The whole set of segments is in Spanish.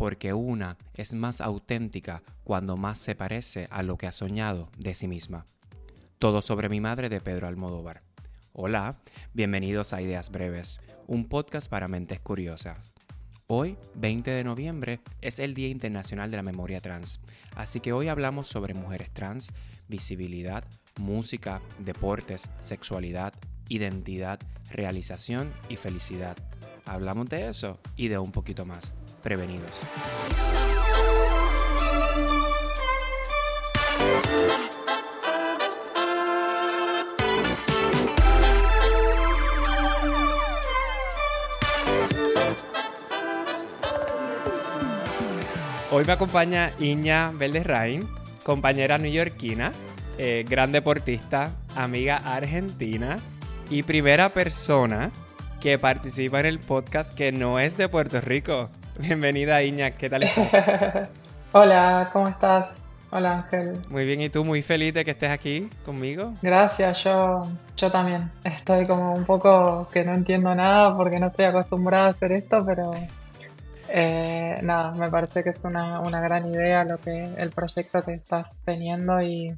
porque una es más auténtica cuando más se parece a lo que ha soñado de sí misma. Todo sobre mi madre de Pedro Almodóvar. Hola, bienvenidos a Ideas Breves, un podcast para mentes curiosas. Hoy, 20 de noviembre, es el Día Internacional de la Memoria Trans, así que hoy hablamos sobre mujeres trans, visibilidad, música, deportes, sexualidad, identidad, realización y felicidad. Hablamos de eso y de un poquito más. Prevenidos. Hoy me acompaña Iña Rain, compañera neoyorquina, eh, gran deportista, amiga argentina y primera persona que participa en el podcast que no es de Puerto Rico. Bienvenida Iña, ¿qué tal estás? Hola, ¿cómo estás? Hola Ángel. Muy bien, ¿y tú? Muy feliz de que estés aquí conmigo. Gracias, yo, yo también. Estoy como un poco que no entiendo nada porque no estoy acostumbrada a hacer esto, pero eh, nada, me parece que es una, gran idea lo que el proyecto que estás teniendo y,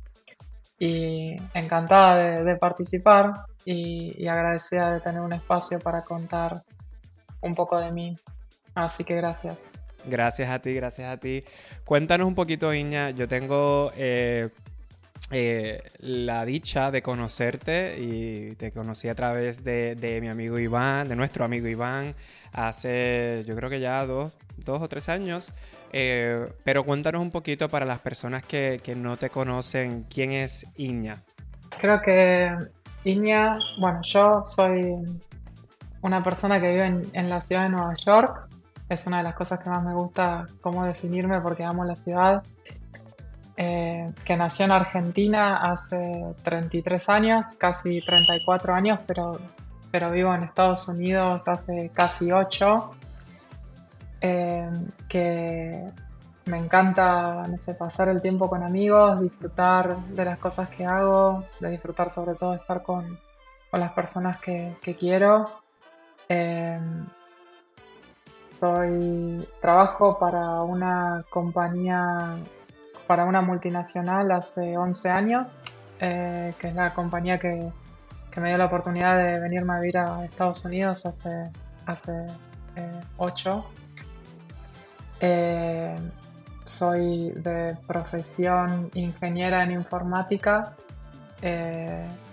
encantada de, participar y, agradecida de tener un espacio para contar un poco de mí. Así que gracias. Gracias a ti, gracias a ti. Cuéntanos un poquito, Iña. Yo tengo eh, eh, la dicha de conocerte y te conocí a través de, mi amigo Iván, de nuestro amigo Iván, hace yo creo que ya dos, dos o tres años. Eh, pero cuéntanos un poquito para las personas que, no te conocen, ¿quién es Iña? Creo que Iña, bueno, yo soy una persona que vive en, en la ciudad de Nueva York. Es una de las cosas que más me gusta cómo definirme porque amo la ciudad. Eh, que nació en Argentina hace 33 años, casi 34 años, pero, pero vivo en Estados Unidos hace casi 8. Eh, que me encanta, no sé, pasar el tiempo con amigos, disfrutar de las cosas que hago, de disfrutar sobre todo estar con, con las personas que, quiero. Eh, trabajo para una compañía para una multinacional hace 11 años, eh, que es la compañía que, me dio la oportunidad de venirme a vivir a Estados Unidos hace, hace 8. Eh, eh, soy de profesión ingeniera en informática,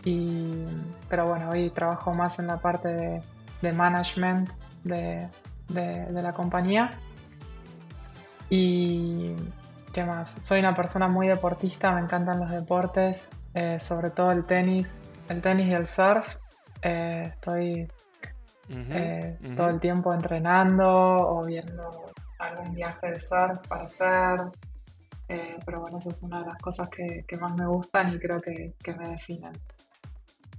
y, pero bueno, hoy trabajo más en la parte de, management de, de la compañía. Y ¿Qué más? Soy una persona muy deportista, me encantan los deportes, eh, sobre todo el tenis, el tenis y el surf. Eh, estoy eh, todo el tiempo entrenando o viendo algún viaje de surf para hacer. pero bueno, esa es una de las cosas que, más me gustan y creo que, que me definen.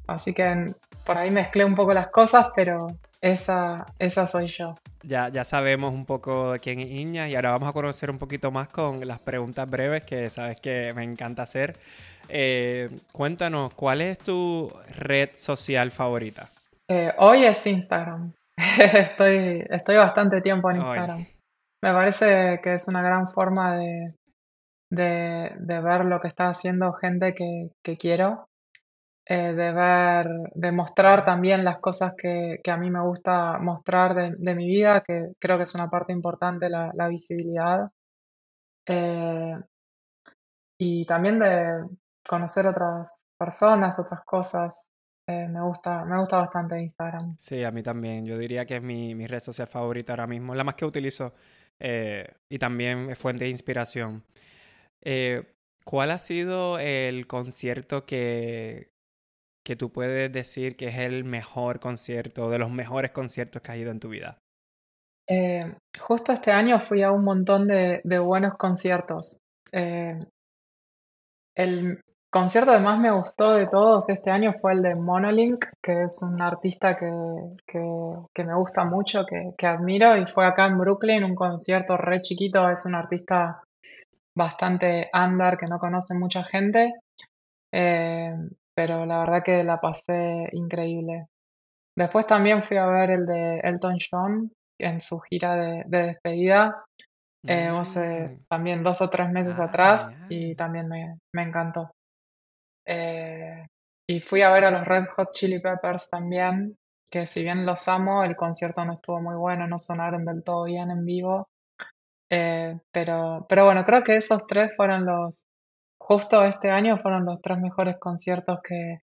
Así que por ahí mezclé un poco las cosas, pero esa, esa soy yo. Ya, ya sabemos un poco quién es Iña y ahora vamos a conocer un poquito más con las preguntas breves que sabes que me encanta hacer. Eh, cuéntanos, ¿cuál es tu red social favorita? Eh, hoy es Instagram. estoy, estoy bastante tiempo en Instagram. Me parece que es una gran forma de, de, ver lo que está haciendo gente que, que quiero eh, de ver, de mostrar también las cosas que, a mí me gusta mostrar de, mi vida, que creo que es una parte importante la, visibilidad. Eh, y también de conocer otras personas, otras cosas. Eh, me, gusta, me gusta bastante Instagram. Sí, a mí también. Yo diría que es mi, red social favorita ahora mismo, la más que utilizo y también es fuente de inspiración. ¿Cuál ha sido el concierto que, que tú puedes decir que es el mejor concierto, de los mejores conciertos que has ido en tu vida? Eh, justo este año fui a un montón de, buenos conciertos. Eh, el concierto que más me gustó de todos este año fue el de Monolink, que es un artista que, me gusta mucho, que, admiro, y fue acá en Brooklyn, un concierto re chiquito, es un artista bastante under que no conoce mucha gente. Eh, pero la verdad que la pasé increíble. Después también fui a ver el de Elton John en su gira de, despedida, eh, hace Mm. también dos o tres meses Ah, atrás y también me, me encantó. Eh, y fui a ver a los Red Hot Chili Peppers también, que si bien los amo, el concierto no estuvo muy bueno, no sonaron del todo bien en vivo. Eh, pero, pero bueno, creo que esos tres fueron los, justo este año fueron los tres mejores conciertos que,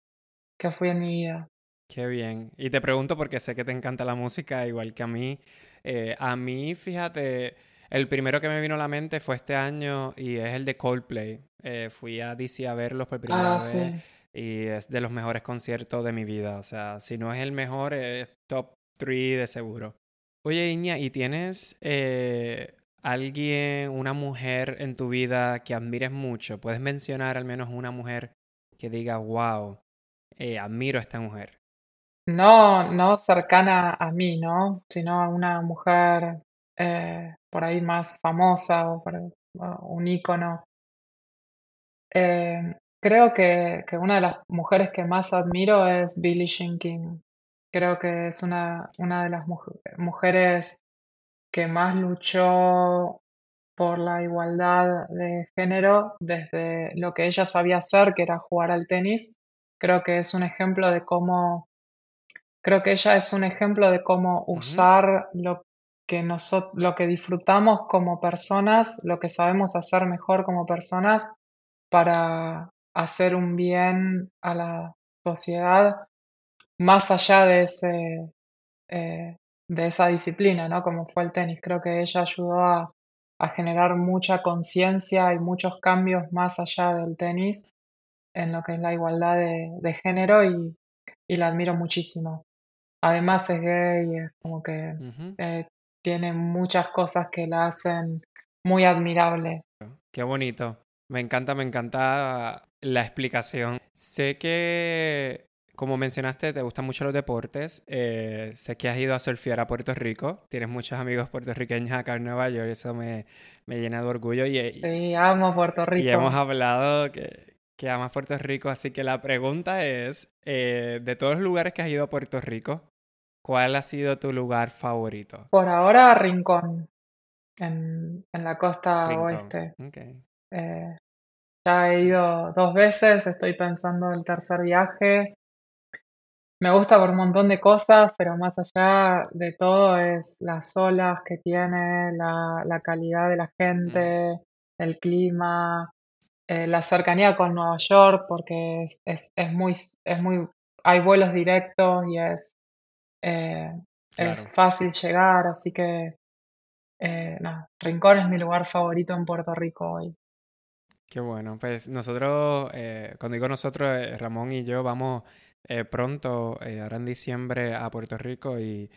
que fui en mi vida. Qué bien. Y te pregunto porque sé que te encanta la música, igual que a mí. Eh, a mí, fíjate, el primero que me vino a la mente fue este año y es el de Coldplay. Eh, fui a DC a verlos por primera Ah, vez sí. y es de los mejores conciertos de mi vida. O sea, si no es el mejor, es top 3 de seguro. Oye, Iña, ¿y tienes eh, alguien, una mujer en tu vida que admires mucho? ¿Puedes mencionar al menos una mujer que diga, wow, eh, admiro a esta mujer? No, no cercana a mí, ¿no? Sino a una mujer eh, por ahí más famosa o, por- un ícono. Eh, creo que, que una de las mujeres que más admiro es Billie Jean King. Creo que es una, una de las muj- mujeres que más luchó por la igualdad de género desde lo que ella sabía hacer, que era jugar al tenis. Creo que es un ejemplo de cómo Creo que ella es un ejemplo de cómo usar lo que noso- lo que disfrutamos como personas, lo que sabemos hacer mejor como personas para hacer un bien a la sociedad más allá de ese, eh, de esa disciplina, ¿no? Como fue el tenis. Creo que ella ayudó a, a generar mucha conciencia y muchos cambios más allá del tenis en lo que es la igualdad de, de género y, y la admiro muchísimo. Además es gay, es como que eh, tiene muchas cosas que la hacen muy admirable. Qué bonito. Me encanta, me encanta la explicación. Sé que, como mencionaste, te gustan mucho los deportes. Eh, sé que has ido a surfear a Puerto Rico. Tienes muchos amigos puertorriqueños acá en Nueva York. Eso me, me llena de orgullo. Y, Sí, amo Puerto y hemos Rico. hablado que, que amas Puerto Rico. Así que la pregunta es, eh, de todos los lugares que has ido a Puerto Rico, ¿cuál ha sido tu lugar favorito? Por ahora, Rincón, en, en la costa Rincón. oeste. Ok. Eh, ya he ido dos veces, estoy pensando el tercer viaje. Me gusta por un montón de cosas, pero más allá de todo es las olas que tiene, la, la calidad de la Mm, gente, el clima, eh, la cercanía con Nueva York, porque es, es, es muy, es muy, hay vuelos directos y es, eh, claro. es fácil llegar, así que eh, nada, Rincón es mi lugar favorito en Puerto Rico hoy. Qué bueno, pues nosotros, cuando digo nosotros, Ramón y yo vamos eh, pronto, eh, ahora en diciembre, a Puerto Rico y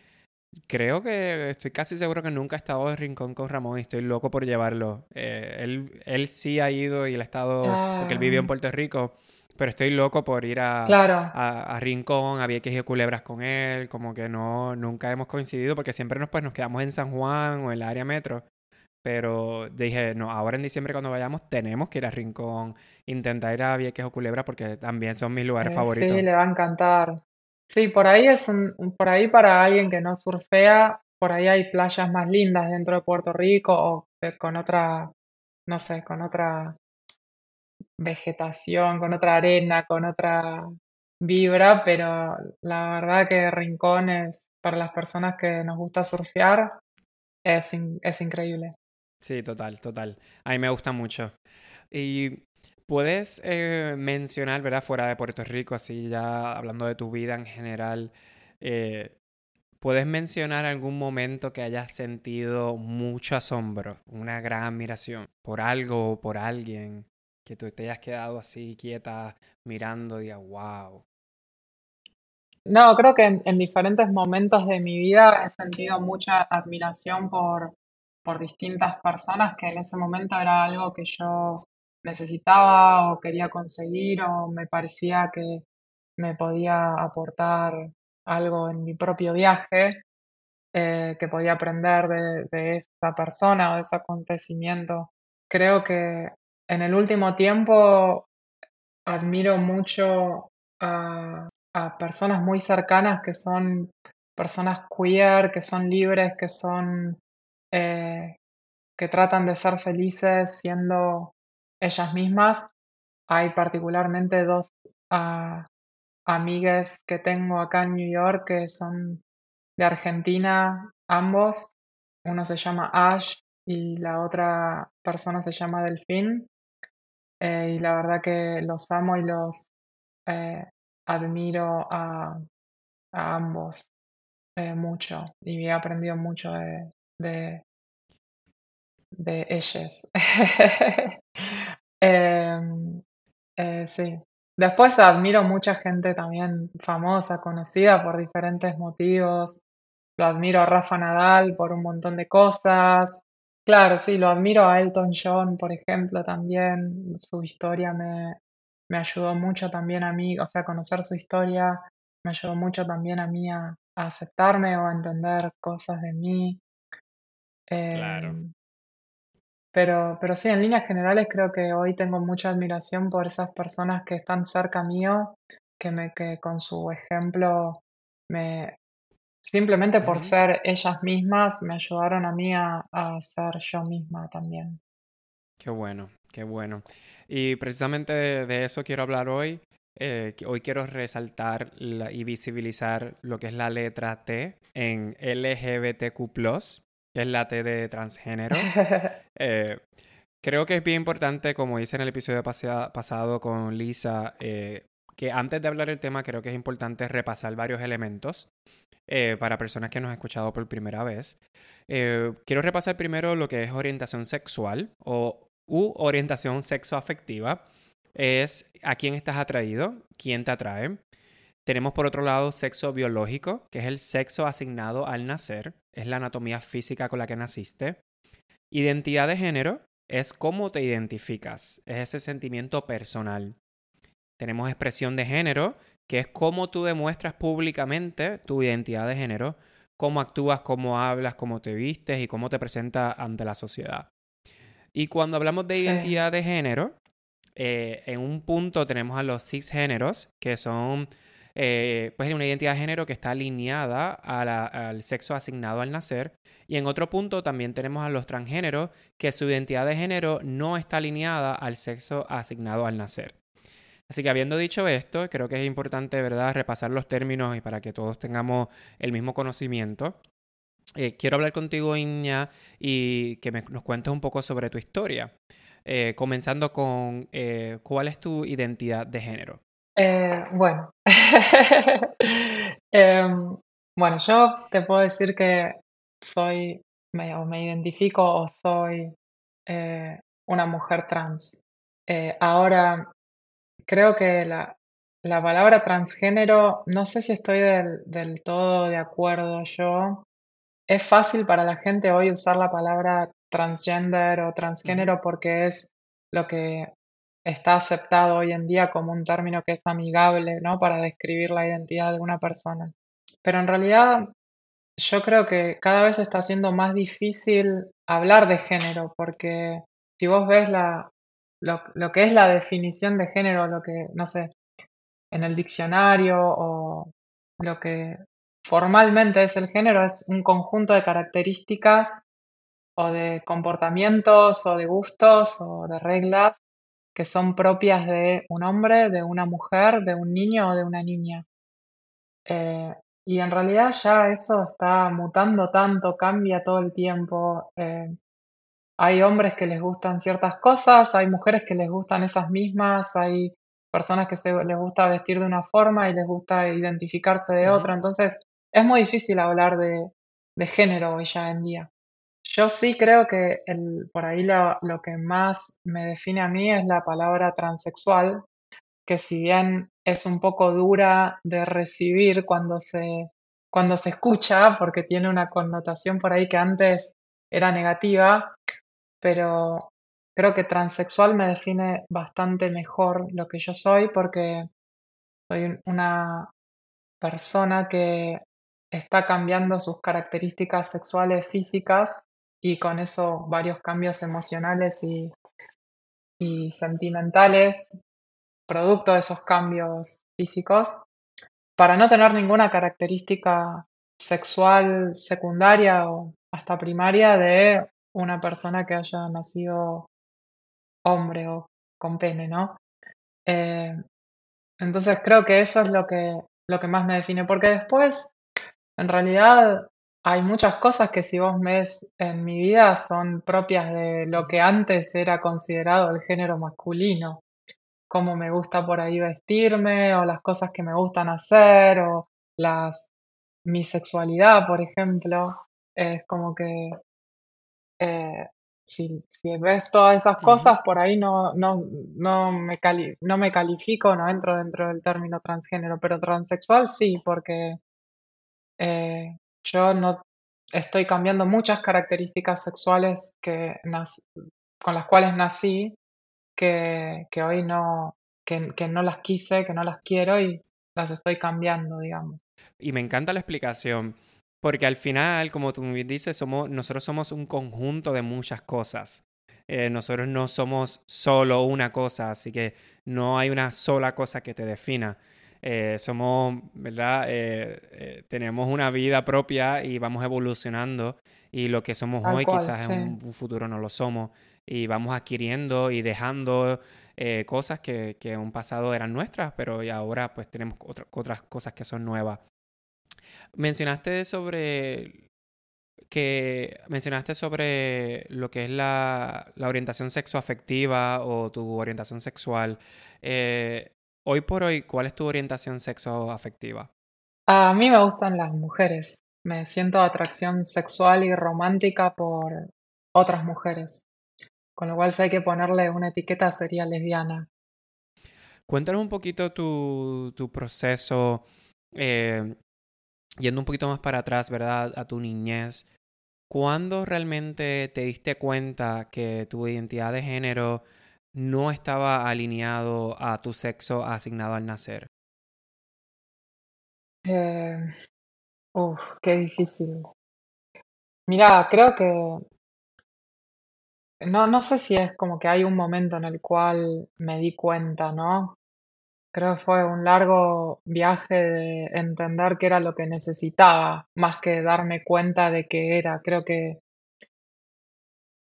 creo que estoy casi seguro que nunca he estado de rincón con Ramón y estoy loco por llevarlo. Eh, él, él sí ha ido y él ha estado, porque él vivió en Ah, Puerto Rico, pero estoy loco por ir a, claro, a, a Rincón, a Vieques y Culebras con él, como que no, nunca hemos coincidido porque siempre nos, pues, nos quedamos en San Juan o en la área metro. Pero dije, no, ahora en diciembre cuando vayamos tenemos que ir a Rincón, intentar ir a Vieques o Culebra porque también son mis lugares eh, sí, favoritos. le va a encantar. Sí, por ahí es un, por ahí para alguien que no surfea, por ahí hay playas más lindas dentro de Puerto Rico o eh, con otra, no sé, con otra vegetación, con otra arena, con otra vibra, pero la verdad que Rincón es, para las personas que nos gusta surfear, es, in- es increíble. Sí, total, total. A mí me gusta mucho. Y puedes eh, mencionar, ¿verdad? Fuera de Puerto Rico, así ya hablando de tu vida en general, eh, ¿puedes mencionar algún momento que hayas sentido mucho asombro, una gran admiración por algo o por alguien, que tú te hayas quedado así quieta mirando y wow. No, creo que en diferentes momentos de mi vida he sentido mucha admiración por, por distintas personas que en ese momento era algo que yo necesitaba o quería conseguir o me parecía que me podía aportar algo en mi propio viaje, eh, que podía aprender de, esa persona o de ese acontecimiento. Creo que en el último tiempo admiro mucho a, a personas muy cercanas que son personas queer, que son libres, que son, eh, que tratan de ser felices siendo ellas mismas. Hay particularmente dos uh, amigues que tengo acá en New York que son de Argentina, ambos. Uno se llama Ash y la otra persona se llama Delfín. Eh, y la verdad que los amo y los eh, admiro a, ambos eh, mucho y he aprendido mucho de, de, de ellas. Em, sí. Después admiro mucha gente también famosa, conocida por diferentes motivos. Lo admiro a Rafa Nadal por un montón de cosas. Claro, sí, lo admiro a Elton John, por ejemplo, también. Su historia me, me ayudó mucho también a mí, o sea, conocer su historia me ayudó mucho también a mí a, aceptarme o a entender cosas de mí. Claro. Em, pero, pero sí, en líneas generales creo que hoy tengo mucha admiración por esas personas que están cerca mío, que me, que con su ejemplo me, Simplemente por ser ellas mismas me ayudaron a mí a, ser yo misma también. Qué bueno, qué bueno. Y precisamente de, eso quiero hablar hoy. Eh, hoy quiero resaltar y visibilizar lo que es la letra T en LGBTQ, que es la T de transgéneros. Eh, creo que es bien importante, como hice en el episodio pasado con Lisa, eh, que antes de hablar del tema creo que es importante repasar varios elementos eh, para personas que nos han escuchado por primera vez. Eh, quiero repasar primero lo que es orientación sexual o u orientación sexoafectiva. Es a quién estás atraído, quién te atrae. Tenemos por otro lado sexo biológico, que es el sexo asignado al nacer, es la anatomía física con la que naciste. Identidad de género es cómo te identificas, es ese sentimiento personal. Tenemos expresión de género, que es cómo tú demuestras públicamente tu identidad de género, cómo actúas, cómo hablas, cómo te vistes y cómo te presentas ante la sociedad. Y cuando hablamos de identidad de género, eh, en un punto tenemos a los cisgéneros, que son eh, pues una identidad de género que está alineada al sexo asignado al nacer. Y en otro punto también tenemos a los transgéneros, que su identidad de género no está alineada al sexo asignado al nacer. Así que habiendo dicho esto, creo que es importante, ¿verdad?, repasar los términos y para que todos tengamos el mismo conocimiento. Eh, quiero hablar contigo, Iña, y que nos cuentes un poco sobre tu historia. Eh, comenzando con cuál es tu identidad de género. Bueno, em, bueno, yo te puedo decir que soy, me, o me identifico o soy una mujer trans. ahora creo que la, palabra transgénero, no sé si estoy del, todo de acuerdo yo. Es fácil para la gente hoy usar la palabra transgender o transgénero porque es lo que está aceptado hoy en día como un término que es amigable, ¿no? Para describir la identidad de una persona. Pero en realidad yo creo que cada vez está siendo más difícil hablar de género porque si vos ves la, lo, que es la definición de género, lo que, no sé, en el diccionario o lo que formalmente es el género, es un conjunto de características o de comportamientos o de gustos o de reglas que son propias de un hombre, de una mujer, de un niño o de una niña. Eh, y en realidad ya eso está mutando tanto, cambia todo el tiempo. Eh, hay hombres que les gustan ciertas cosas, hay mujeres que les gustan esas mismas, hay personas que se, les gusta vestir de una forma y les gusta identificarse de otra. Entonces, es muy difícil hablar de, género hoy ya en día. Yo sí creo que por ahí lo, lo, que más me define a mí es la palabra transexual, que si bien es un poco dura de recibir cuando se, cuando se escucha, porque tiene una connotación por ahí que antes era negativa, pero creo que transexual me define bastante mejor lo que yo soy porque soy una persona que está cambiando sus características sexuales físicas y con eso varios cambios emocionales y, y sentimentales producto de esos cambios físicos para no tener ninguna característica sexual secundaria o hasta primaria de una persona que haya nacido hombre o con pene, ¿no? Eh, entonces creo que eso es lo que, lo que más me define, porque después, en realidad, hay muchas cosas que si vos ves en mi vida son propias de lo que antes era considerado el género masculino, cómo me gusta por ahí vestirme o las cosas que me gustan hacer o las mi sexualidad, por ejemplo, es como que eh, si, ves todas esas cosas, por ahí no, no, no, me no me califico, no entro dentro del término transgénero, pero transexual sí, porque eh, yo no estoy cambiando muchas características sexuales que con las cuales nací, que, que hoy no, que, que no las quise, que no las quiero y las estoy cambiando, digamos. Y me encanta la explicación, porque al final, como tú dices, somos, nosotros somos un conjunto de muchas cosas. Eh, nosotros no somos solo una cosa, así que no hay una sola cosa que te defina. Eh, somos, ¿verdad? Eh, tenemos una vida propia y vamos evolucionando y lo que somos hoy quizás en un, futuro no lo somos y vamos adquiriendo y dejando cosas que, que, en un pasado eran nuestras, pero ahora pues tenemos otras cosas que son nuevas. Mencionaste sobre que mencionaste sobre lo que es la, orientación sexoafectiva o tu orientación sexual. Eh, hoy por hoy, ¿cuál es tu orientación sexoafectiva? A mí me gustan las mujeres. Me siento atracción sexual y romántica por otras mujeres. Con lo cual, si hay que ponerle una etiqueta, sería lesbiana. Cuéntanos un poquito tu, tu proceso eh, yendo un poquito más para atrás, ¿verdad? A tu niñez, ¿cuándo realmente te diste cuenta que tu identidad de género no estaba alineado a tu sexo asignado al nacer? Eh, uf, qué difícil. Mira, creo que no, no sé si es como que hay un momento en el cual me di cuenta, ¿no? Creo que fue un largo viaje de entender qué era lo que necesitaba, más que darme cuenta de qué era. Creo que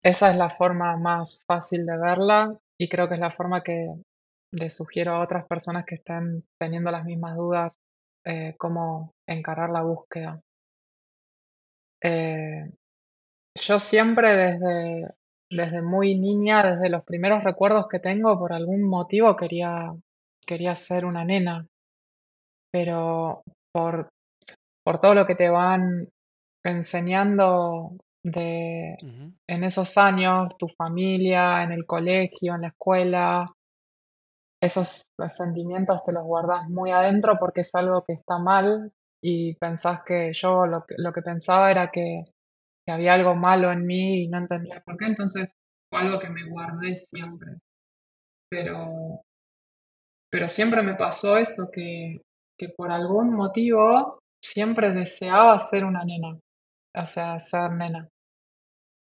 esa es la forma más fácil de verla y creo que es la forma que le sugiero a otras personas que estén teniendo las mismas dudas eh, cómo encarar la búsqueda. Eh, yo siempre desde, desde muy niña, desde los primeros recuerdos que tengo, por algún motivo quería quería ser una nena, pero por, por todo lo que te van enseñando de, en esos años, tu familia, en el colegio, en la escuela, esos sentimientos te los guardas muy adentro porque es algo que está mal y pensás que yo lo que, lo que pensaba era que, que había algo malo en mí y no entendía por qué, entonces fue algo que me guardé siempre. Pero pero siempre me pasó eso, que, por algún motivo siempre deseaba ser una nena, o sea, ser nena.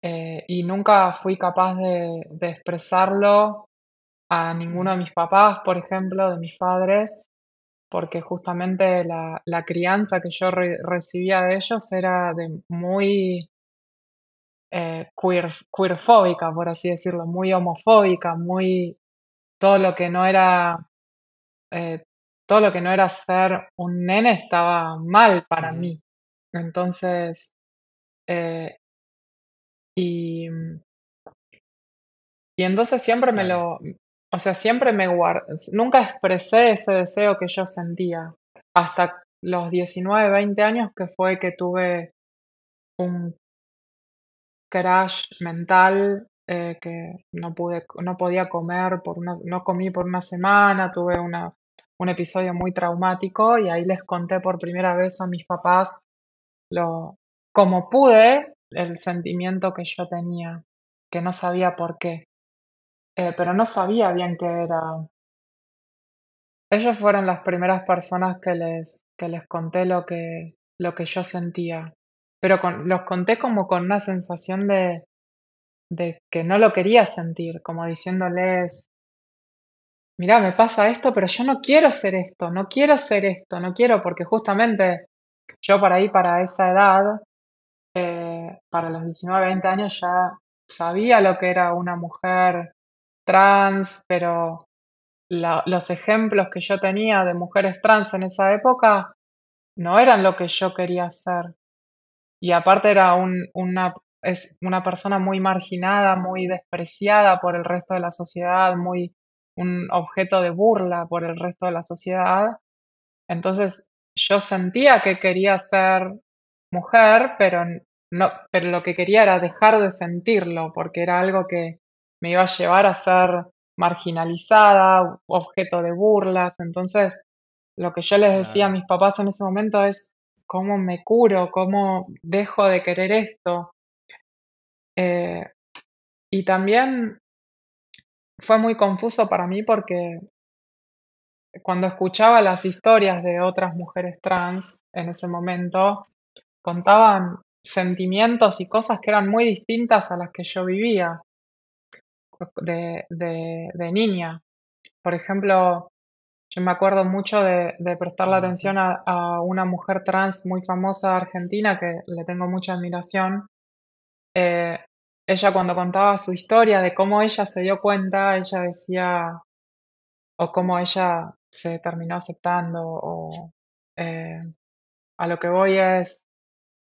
Eh, y nunca fui capaz de, expresarlo a ninguno de mis papás, por ejemplo, de mis padres, porque justamente la, crianza que yo recibía de ellos era de muy eh, queer, queerfóbica, por así decirlo, muy homofóbica, muy todo lo que no era eh, todo lo que no era ser un nene estaba mal para mí. Entonces, eh, y, y entonces siempre me lo, o sea, siempre me guardé, nunca expresé ese deseo que yo sentía hasta los 19, 20 años que fue que tuve un crash mental eh, que no pude, no podía comer por una, no comí por una semana, tuve una un episodio muy traumático y ahí les conté por primera vez a mis papás lo, como pude el sentimiento que yo tenía, que no sabía por qué, eh, pero no sabía bien qué era. Ellos fueron las primeras personas que les, que les conté lo que, lo que yo sentía, pero los conté como con una sensación de, de que no lo quería sentir, como diciéndoles, Mira, me pasa esto, pero yo no quiero ser esto, no quiero ser esto, no quiero, porque justamente yo para ahí, para esa edad, para los 19, 20 años ya sabía lo que era una mujer trans, pero los ejemplos que yo tenía de mujeres trans en esa época no eran lo que yo quería ser. Y aparte era una, una persona muy marginada, muy despreciada por el resto de la sociedad, muy un objeto de burla por el resto de la sociedad. Entonces yo sentía que quería ser mujer, pero no, pero lo que quería era dejar de sentirlo, porque era algo que me iba a llevar a ser marginalizada, objeto de burlas. Entonces, lo que yo les decía a mis papás en ese momento es, ¿cómo me curo? ¿Cómo dejo de querer esto? Eh, y también fue muy confuso para mí porque cuando escuchaba las historias de otras mujeres trans en ese momento, contaban sentimientos y cosas que eran muy distintas a las que yo vivía de, de, niña. Por ejemplo, yo me acuerdo mucho de, de prestarle atención a, una mujer trans muy famosa argentina que le tengo mucha admiración. Eh, ella cuando contaba su historia de cómo ella se dio cuenta, ella decía, o cómo ella se terminó aceptando, o eh, a lo que voy es,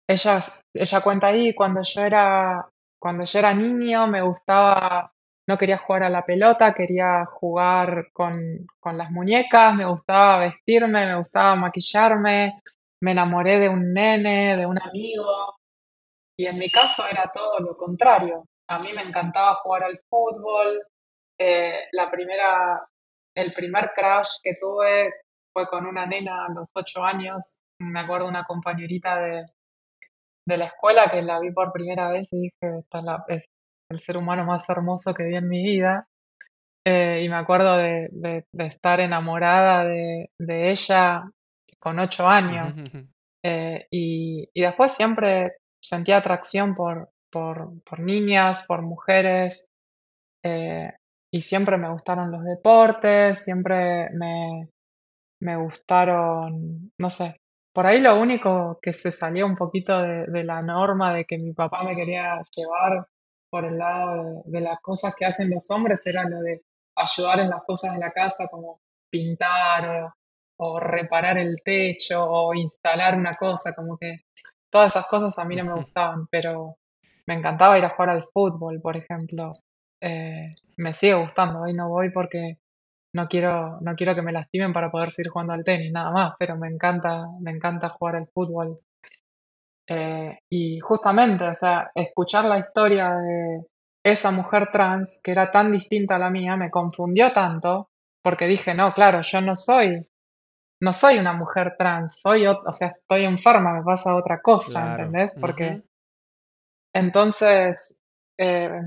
ella, ella cuenta ahí, cuando yo era, cuando yo era niño me gustaba, no quería jugar a la pelota, quería jugar con, con las muñecas, me gustaba vestirme, me gustaba maquillarme, me enamoré de un nene, de un amigo, y en mi caso era todo lo contrario. A mí me encantaba jugar al fútbol. Eh, la primera, el primer crash que tuve fue con una nena a los ocho años. Me acuerdo una compañerita de, de la escuela que la vi por primera vez y dije, esta es, el ser humano más hermoso que vi en mi vida. Eh, y me acuerdo de, de, estar enamorada de, de, ella con ocho años. Eh, y, y, después siempre sentía atracción por, por, por niñas, por mujeres, eh, y siempre me gustaron los deportes, siempre me, me gustaron, no sé, por ahí lo único que se salió un poquito de, la norma de que mi papá me quería llevar por el lado de, las cosas que hacen los hombres era lo de ayudar en las cosas de la casa, como pintar o reparar el techo o instalar una cosa, como que todas esas cosas a mí no me gustaban, pero me encantaba ir a jugar al fútbol, por ejemplo. Eh, me sigue gustando, hoy no voy porque no quiero, no quiero que me lastimen para poder seguir jugando al tenis, nada más, pero me encanta, me encanta jugar al fútbol. Eh, y justamente, o sea, escuchar la historia de esa mujer trans que era tan distinta a la mía me confundió tanto porque dije, no, claro, yo no soy no soy una mujer trans, soy, o sea, estoy enferma, me pasa otra cosa, ¿entendés? Porque entonces eh,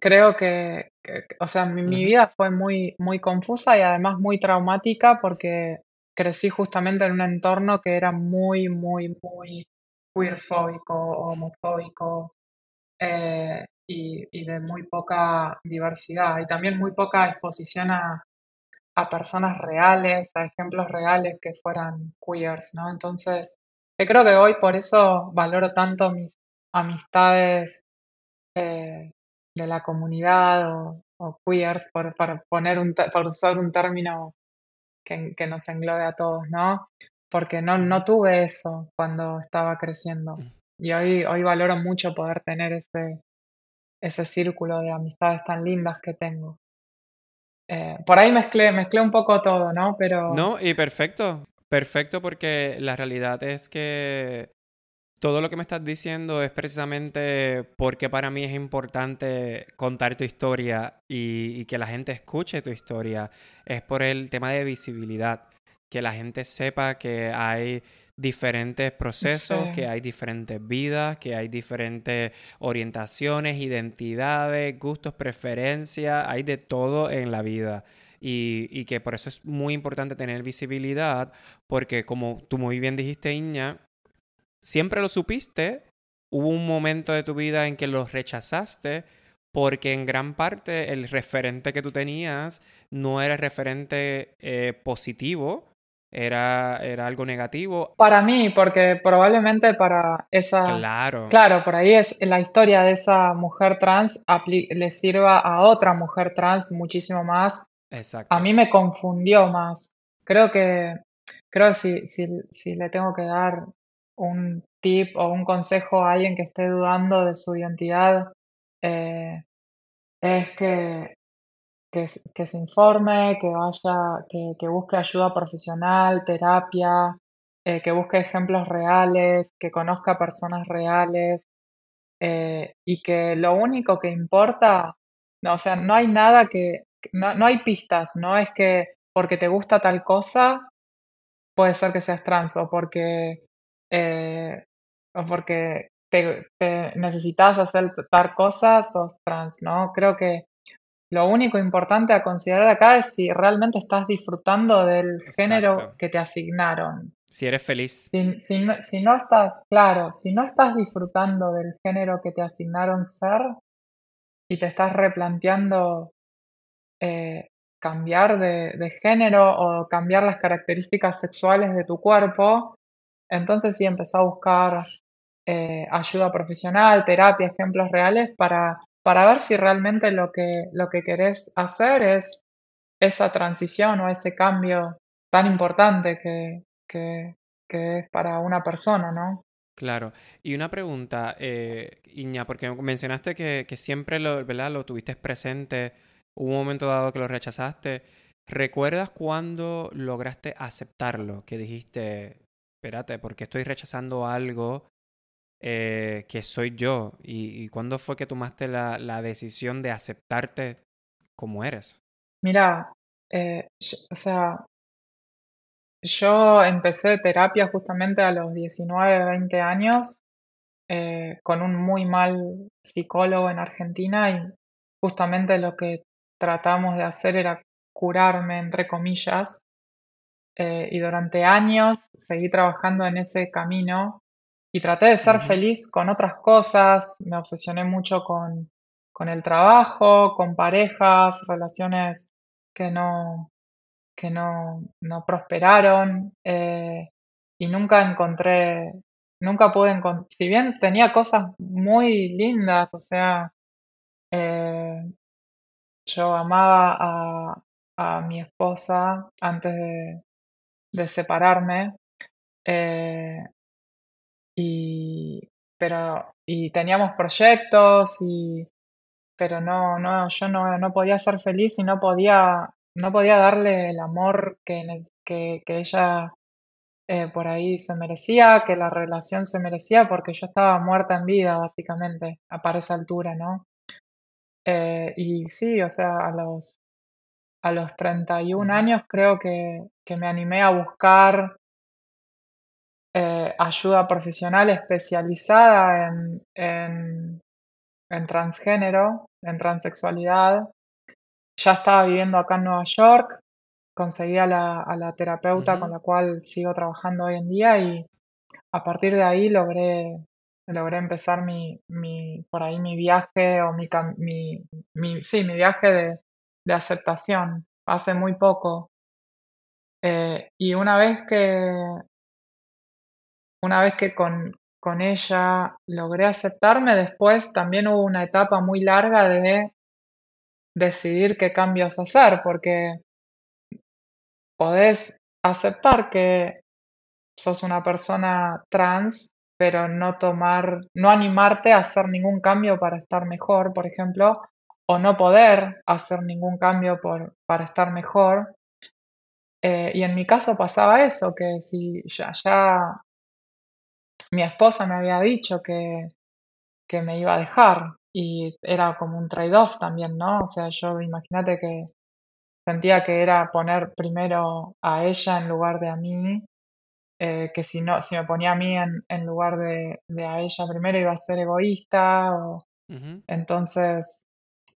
creo que, o sea, mi, vida fue muy, muy confusa y además muy traumática porque crecí justamente en un entorno que era muy, muy, muy queerfóbico, homofóbico eh, y, y de muy poca diversidad y también muy poca exposición a, a personas reales, a ejemplos reales que fueran queers, ¿no? Entonces, yo creo que hoy por eso valoro tanto mis amistades eh, de la comunidad o, queers, por, poner un, por usar un término que, que, nos englobe a todos, ¿no? Porque no, no tuve eso cuando estaba creciendo. Mm. Y hoy, hoy valoro mucho poder tener ese, ese círculo de amistades tan lindas que tengo. Eh, por ahí mezclé, mezclé un poco todo, ¿no? Pero... No, y perfecto, perfecto porque la realidad es que todo lo que me estás diciendo es precisamente porque para mí es importante contar tu historia y, que la gente escuche tu historia. Es por el tema de visibilidad, que la gente sepa que hay diferentes procesos, que hay diferentes vidas, que hay diferentes orientaciones, identidades, gustos, preferencias, hay de todo en la vida. Y, que por eso es muy importante tener visibilidad, porque como tú muy bien dijiste, Iña, siempre lo supiste, hubo un momento de tu vida en que lo rechazaste, porque en gran parte el referente que tú tenías no era referente eh, positivo, era, era algo negativo. Para mí, porque probablemente para esa... Claro. Claro, por ahí es la historia de esa mujer trans le sirva a otra mujer trans muchísimo más. Exacto. A mí me confundió más. Creo que, creo si, si, si le tengo que dar un tip o un consejo a alguien que esté dudando de su identidad, eh, es que que, se informe, que vaya, que, busque ayuda profesional, terapia, eh, que busque ejemplos reales, que conozca personas reales eh, y que lo único que importa, no, o sea, no hay nada que, no, no hay pistas, no es que porque te gusta tal cosa, puede ser que seas trans o porque, eh, o porque te, necesitas hacer tal cosa, sos trans, ¿no? Creo que lo único importante a considerar acá es si realmente estás disfrutando del género que te asignaron. Si eres feliz. Si, no, estás, claro, si no estás disfrutando del género que te asignaron ser y te estás replanteando eh, cambiar de, género o cambiar las características sexuales de tu cuerpo, entonces sí empezá a buscar eh, ayuda profesional, terapia, ejemplos reales para para ver si realmente lo que, lo que querés hacer es esa transición o ese cambio tan importante que, es para una persona, ¿no? Claro. Y una pregunta, eh, Iña, porque mencionaste que, siempre lo, ¿verdad? lo tuviste presente, hubo un momento dado que lo rechazaste. ¿Recuerdas cuando lograste aceptarlo? Que dijiste, espérate, ¿por qué estoy rechazando algo eh, que soy yo? ¿Y, cuándo fue que tomaste la, la, decisión de aceptarte como eres? Mira, eh, o sea, yo empecé terapia justamente a los 19, 20 años eh, con un muy mal psicólogo en Argentina y justamente lo que tratamos de hacer era curarme, entre comillas, y durante años seguí trabajando en ese camino y traté de ser feliz con otras cosas, me obsesioné mucho con, el trabajo, con parejas, relaciones que no, que no, prosperaron eh, y nunca encontré, nunca pude encontrar, si bien tenía cosas muy lindas, o sea, eh, yo amaba a, mi esposa antes de, separarme. Eh, y, pero, y teníamos proyectos, y, pero no, no, yo no, no podía ser feliz y no podía, no podía darle el amor que, que, que ella eh, por ahí se merecía, que la relación se merecía, porque yo estaba muerta en vida, básicamente, a para esa altura, ¿no? Eh, y sí, o sea, a los, a los 31 años creo que, que me animé a buscar eh, ayuda profesional especializada en, en, transgénero, en transexualidad. Ya estaba viviendo acá en Nueva York, conseguí a la, terapeuta con la cual sigo trabajando hoy en día y a partir de ahí logré, logré empezar mi, mi, por ahí mi viaje o mi, mi, sí, mi viaje de, de aceptación hace muy poco. Eh, y una vez que, una vez que con, ella logré aceptarme, después también hubo una etapa muy larga de decidir qué cambios hacer, porque podés aceptar que sos una persona trans, pero no tomar, no animarte a hacer ningún cambio para estar mejor, por ejemplo, o no poder hacer ningún cambio por, para estar mejor. Eh, y en mi caso pasaba eso, que si ya, ya mi esposa me había dicho que, que me iba a dejar y era como un trade-off también, ¿no? O sea, yo imagínate que sentía que era poner primero a ella en lugar de a mí, eh, que si no, si me ponía a mí en, en lugar de, de, a ella primero iba a ser egoísta. O, Entonces,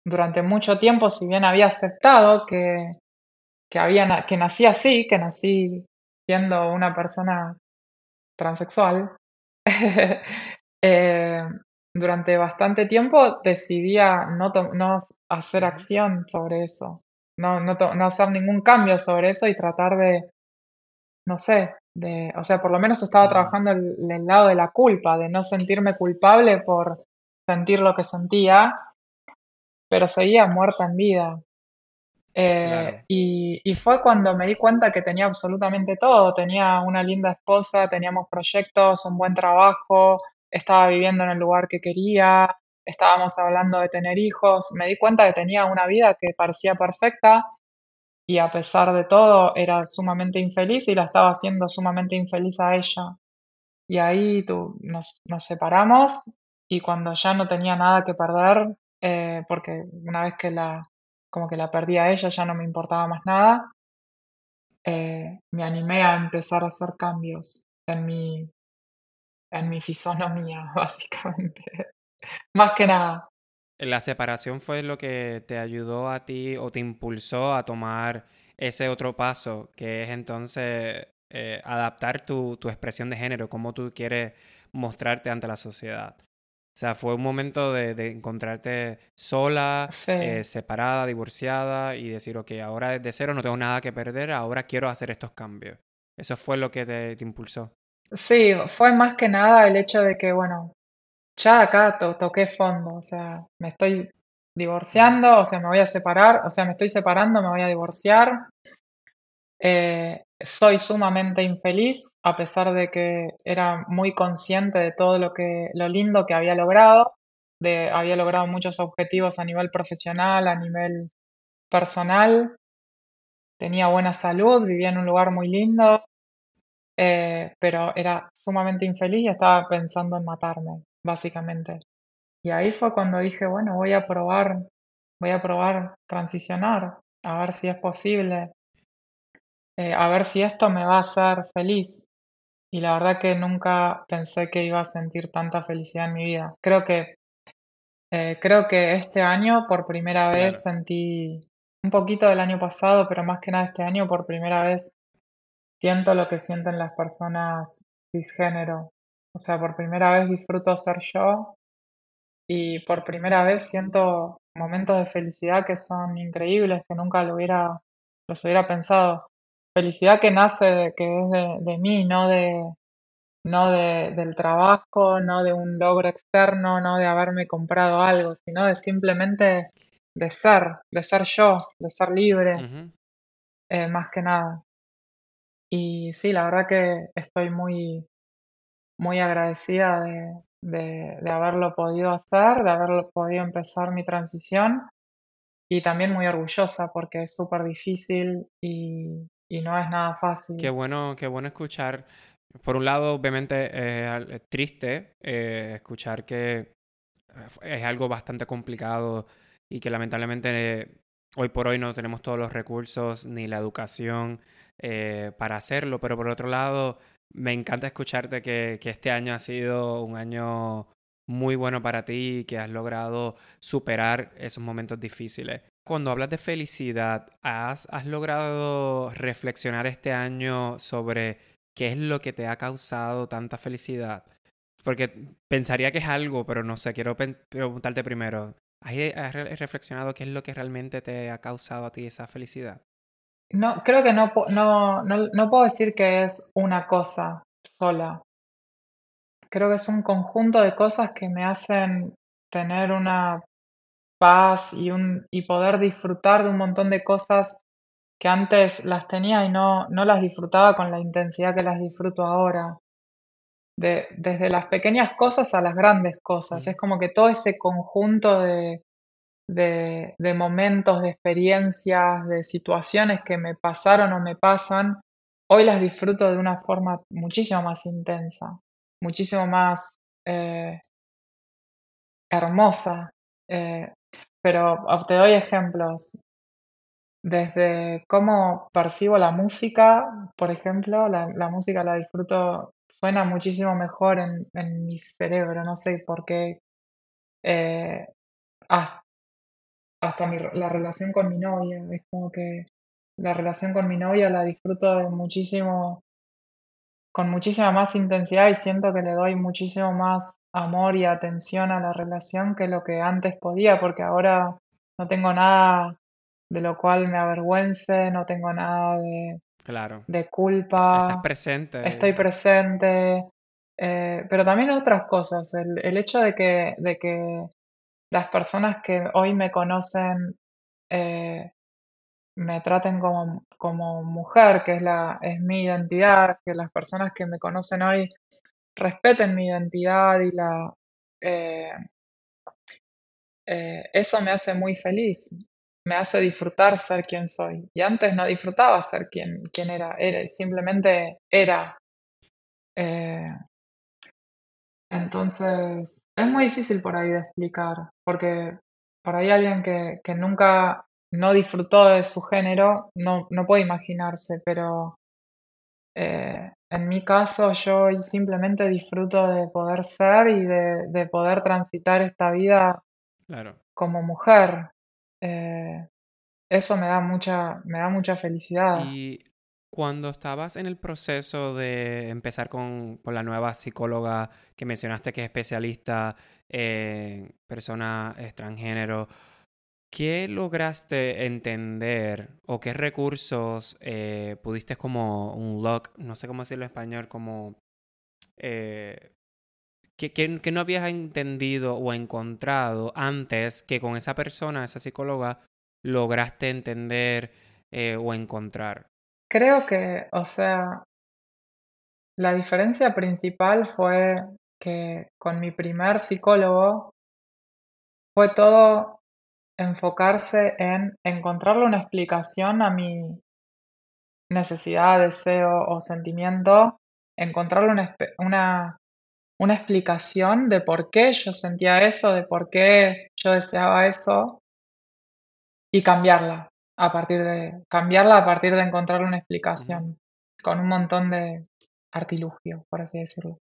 durante mucho tiempo, si bien había aceptado que, que, había, que nací así, que nací siendo una persona transexual, Eh, durante bastante tiempo decidía no, no hacer acción sobre eso, no, no, no, hacer ningún cambio sobre eso y tratar de, no sé, de, o sea, por lo menos estaba trabajando el, el lado de la culpa, de no sentirme culpable por sentir lo que sentía, pero seguía muerta en vida. Eh, y, y, fue cuando me di cuenta que tenía absolutamente todo. Tenía una linda esposa, teníamos proyectos, un buen trabajo, estaba viviendo en el lugar que quería, estábamos hablando de tener hijos. Me di cuenta que tenía una vida que parecía perfecta y a pesar de todo era sumamente infeliz y la estaba haciendo sumamente infeliz a ella. Y ahí tú, nos, nos separamos y cuando ya no tenía nada que perder, eh, porque una vez que la, como que la perdí a ella, ya no me importaba más nada, eh, me animé a empezar a hacer cambios en mi, en mi fisonomía, básicamente. más que nada. ¿La separación fue lo que te ayudó a ti o te impulsó a tomar ese otro paso, que es entonces eh, adaptar tu, tu expresión de género, cómo tú quieres mostrarte ante la sociedad? O sea, fue un momento de, de encontrarte sola, eh, separada, divorciada y decir, ok, ahora desde cero no tengo nada que perder, ahora quiero hacer estos cambios. Eso fue lo que te, impulsó. Sí, fue más que nada el hecho de que, bueno, ya acá toqué fondo, o sea, me estoy divorciando, o sea, me voy a separar, o sea, me estoy separando, me voy a divorciar. Eh, soy sumamente infeliz, a pesar de que era muy consciente de todo lo que, lo lindo que había logrado, de, había logrado muchos objetivos a nivel profesional, a nivel personal, tenía buena salud, vivía en un lugar muy lindo, eh, pero era sumamente infeliz y estaba pensando en matarme, básicamente. Y ahí fue cuando dije, bueno, voy a probar, voy a probar transicionar, a ver si es posible eh, a ver si esto me va a hacer feliz. Y la verdad que nunca pensé que iba a sentir tanta felicidad en mi vida. Creo que, eh, creo que este año por primera vez sentí un poquito del año pasado, pero más que nada este año por primera vez siento lo que sienten las personas cisgénero. O sea, por primera vez disfruto ser yo y por primera vez siento momentos de felicidad que son increíbles, que nunca lo hubiera, los hubiera pensado felicidad que nace, que es de, mí, no de no de, del trabajo, no de un logro externo, no de haberme comprado algo, sino de simplemente de ser, de ser yo, de ser libre, eh, más que nada. Y sí, la verdad que estoy muy, muy agradecida de, de, de haberlo podido hacer, de haberlo podido empezar mi transición y también muy orgullosa porque es súper difícil y, y no es nada fácil. Qué bueno, qué bueno escuchar. Por un lado, obviamente es triste eh, escuchar que es algo bastante complicado y que lamentablemente hoy por hoy no tenemos todos los recursos ni la educación eh, para hacerlo, pero por otro lado, me encanta escucharte que, que este año ha sido un año muy bueno para ti y que has logrado superar esos momentos difíciles. Cuando hablas de felicidad, ¿has, ¿has logrado reflexionar este año sobre qué es lo que te ha causado tanta felicidad? Porque pensaría que es algo, pero no sé, quiero preguntarte primero, ¿has reflexionado qué es lo que realmente te ha causado a ti esa felicidad? No, creo que no, no, no, no puedo decir que es una cosa sola. Creo que es un conjunto de cosas que me hacen tener una paz y, un, y poder disfrutar de un montón de cosas que antes las tenía y no, no las disfrutaba con la intensidad que las disfruto ahora. De, desde las pequeñas cosas a las grandes cosas. Es como que todo ese conjunto de, de, de, momentos, de experiencias, de situaciones que me pasaron o me pasan, hoy las disfruto de una forma muchísimo más intensa, muchísimo más eh, hermosa. Eh, pero te doy ejemplos. Desde cómo percibo la música, por ejemplo, la, música la disfruto, suena muchísimo mejor en, en mi cerebro, no sé por qué. Eh, hasta, la relación con mi novia, es como que la relación con mi novia la disfruto de muchísimo, con muchísima más intensidad y siento que le doy muchísimo más amor y atención a la relación que lo que antes podía, porque ahora no tengo nada de lo cual me avergüence, no tengo nada de, Claro. de culpa. Estás presente. Estoy presente. eh, pero también otras cosas. El, el hecho de que, de que las personas que hoy me conocen eh, me traten como, como mujer, que es, la, es mi identidad, que las personas que me conocen hoy respeten mi identidad y la, eh, eh, eso me hace muy feliz, me hace disfrutar ser quien soy. Y antes no disfrutaba ser quien, quien era, era, simplemente era. Eh, entonces, es muy difícil por ahí de explicar, porque por ahí alguien que, que nunca no disfrutó de su género no, no puede imaginarse, pero eh, en mi caso yo hoy simplemente disfruto de poder ser y de, de poder transitar esta vida Claro. como mujer. Eh, eso me da mucha, me da mucha felicidad. Y cuando estabas en el proceso de empezar con, con la nueva psicóloga que mencionaste que es especialista en personas extranjero, ¿qué lograste entender o qué recursos eh, pudiste como un lock, no sé cómo decirlo en español, como eh, que, no habías entendido o encontrado antes que con esa persona, esa psicóloga, lograste entender eh, o encontrar? Creo que, o sea, la diferencia principal fue que con mi primer psicólogo fue todo enfocarse en encontrarle una explicación a mi necesidad, deseo o sentimiento, encontrarle una, una, una explicación de por qué yo sentía eso, de por qué yo deseaba eso y cambiarla a partir de cambiarla a partir de encontrarle una explicación con un montón de artilugio, por así decirlo.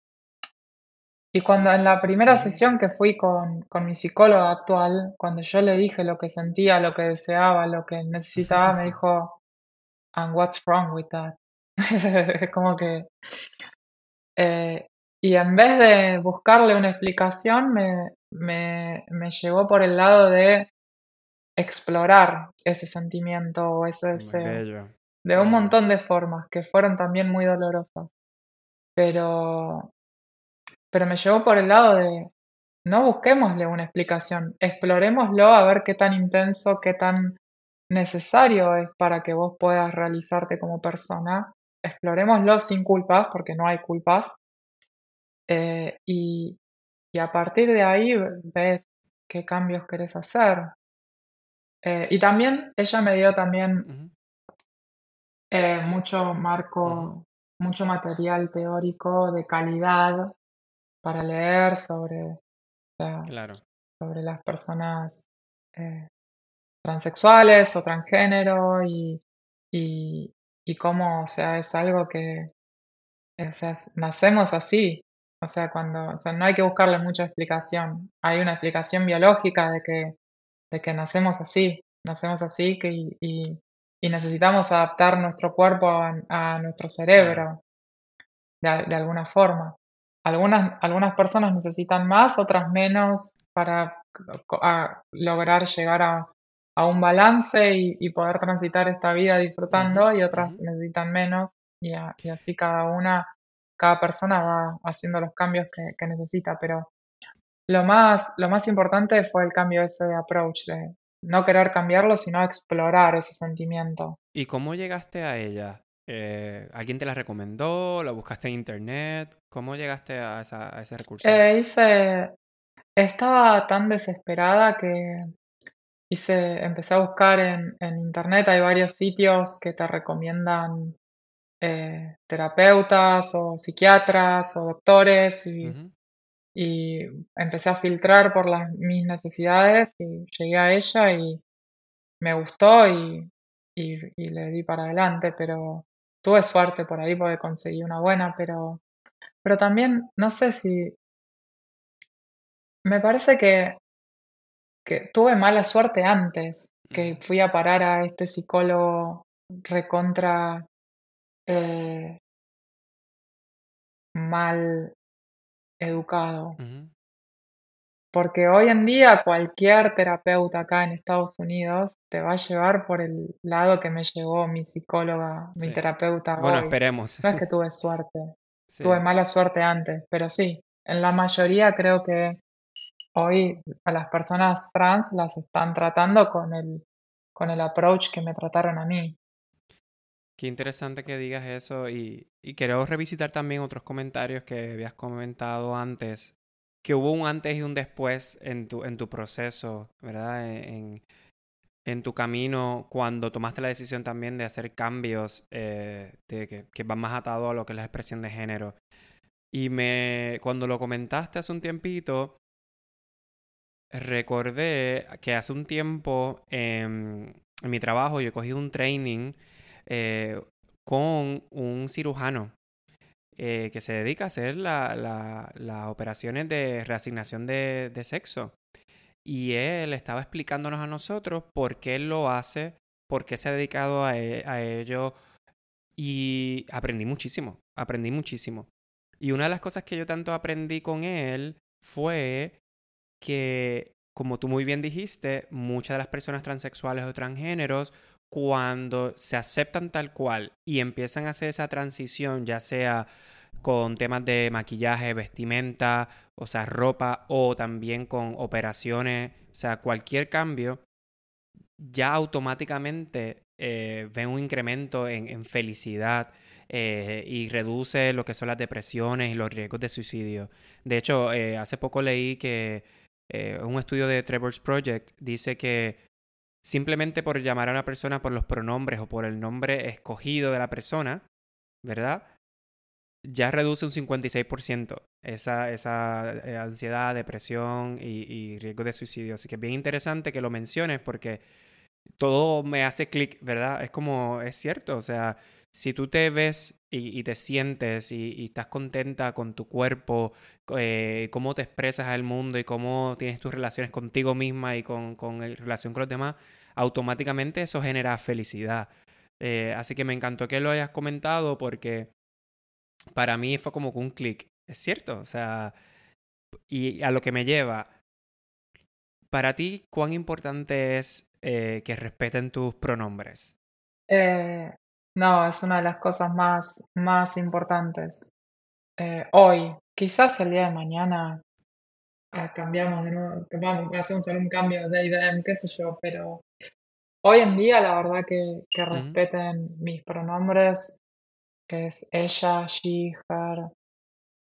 Y cuando en la primera Ujú. sesión que fui con, con mi psicóloga actual, cuando yo le dije lo que sentía, lo que deseaba, lo que necesitaba, me dijo, and what's wrong with that? Como que, eh, y en vez de buscarle una explicación, me, me, me llevó por el lado de explorar ese sentimiento o ese deseo de un montón de formas que fueron también muy dolorosas. Pero, pero me llevó por el lado de no busquémosle una explicación, explorémoslo a ver qué tan intenso, qué tan necesario es para que vos puedas realizarte como persona. Explorémoslo sin culpas, porque no hay culpas. eh, y, y a partir de ahí ves qué cambios querés hacer. Eh, y también ella me dio también eh, mucho marco, mucho material teórico de calidad para leer sobre, o sea, Claro. sobre las personas eh, transexuales o transgénero y, y, y cómo, o sea, es algo que, o sea, nacemos así. O sea, cuando, o sea, no hay que buscarle mucha explicación. Hay una explicación biológica de que, de que nacemos así, nacemos así que, y, necesitamos adaptar nuestro cuerpo a, a nuestro Claro. cerebro de alguna forma. Algunas, algunas personas necesitan más, otras menos para lograr llegar a, a un balance y, y poder transitar esta vida disfrutando y otras necesitan menos y, a- y así cada una, cada persona va haciendo los cambios que, que necesita. Pero lo más, lo más importante fue el cambio ese de approach, de no querer cambiarlo, sino explorar ese sentimiento. ¿Y cómo llegaste a ella? Eh, ¿alguien te la recomendó? ¿La buscaste en internet? ¿Cómo llegaste a, esa- a ese recurso? Eh, hice, estaba tan desesperada que hice, empecé a buscar en, en internet, hay varios sitios que te recomiendan eh, terapeutas o psiquiatras o doctores y, empecé a filtrar por las, mis necesidades y llegué a ella y me gustó y, y, y le di para adelante, pero tuve suerte por ahí porque conseguí una buena, pero, pero también no sé si, me parece que que tuve mala suerte antes, que fui a parar a este psicólogo recontra eh, mal educado. Porque hoy en día cualquier terapeuta acá en Estados Unidos te va a llevar por el lado que me llevó mi psicóloga, mi terapeuta Bueno, esperemos. No es que tuve suerte, tuve mala suerte antes, pero sí, en la mayoría creo que hoy a las personas trans las están tratando con el, con el approach que me trataron a mí. Qué interesante que digas eso y, y quiero revisitar también otros comentarios que habías comentado antes, que hubo un antes y un después en tu, en tu proceso, ¿verdad? En, en tu camino cuando tomaste la decisión también de hacer cambios eh, de que, van más atados a lo que es la expresión de género. Y me, cuando lo comentaste hace un tiempito, recordé que hace un tiempo en, mi trabajo yo cogido un training eh, con un cirujano eh, que se dedica a hacer las operaciones de reasignación de, sexo. Y él estaba explicándonos a nosotros por qué él lo hace, por qué se ha dedicado a, e, a ello. Y aprendí muchísimo, aprendí muchísimo. Y una de las cosas que yo tanto aprendí con él fue que, como tú muy bien dijiste, muchas de las personas transexuales o transgéneros cuando se aceptan tal cual y empiezan a hacer esa transición, ya sea con temas de maquillaje, vestimenta, o sea, ropa, o también con operaciones, o sea, cualquier cambio, ya automáticamente eh, ven un incremento en, felicidad eh, y reduce lo que son las depresiones y los riesgos de suicidio. De hecho, eh, hace poco leí que un estudio de Trevor's Project dice que simplemente por llamar a una persona por los pronombres o por el nombre escogido de la persona, ¿verdad? Ya reduce un 56% esa, esa eh, ansiedad, depresión y, y riesgo de suicidio. Así que es bien interesante que lo menciones porque todo me hace clic, ¿verdad? Es como, es cierto, o sea, si tú te ves y, te sientes y, estás contenta con tu cuerpo, eh, cómo te expresas al mundo y cómo tienes tus relaciones contigo misma y con, relación con los demás, automáticamente eso genera felicidad. Eh, así que me encantó que lo hayas comentado porque para mí fue como un clic. Es cierto, o sea, y a lo que me lleva, para ti, ¿cuán importante es eh, que respeten tus pronombres? Eh, no, es una de las cosas más, más importantes. Eh, hoy, quizás el día de mañana eh, cambiamos de nuevo, vamos, hacemos un cambio de idea, qué sé yo, pero hoy en día la verdad que, que respeten mis pronombres, que es ella, she, her,